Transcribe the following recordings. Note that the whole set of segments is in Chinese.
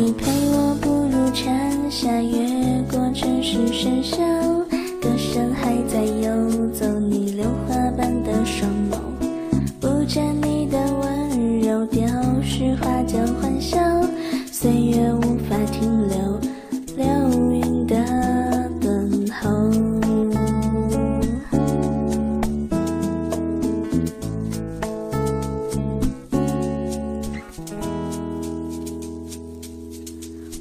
你陪我步入蝉夏，越过城市喧嚣，歌声还在游走，你榴花般的双眸，不见你的温柔，丢失花间欢笑，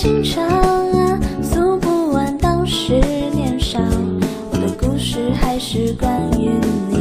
情长啊诉不完当时年少。我的故事还是关于你。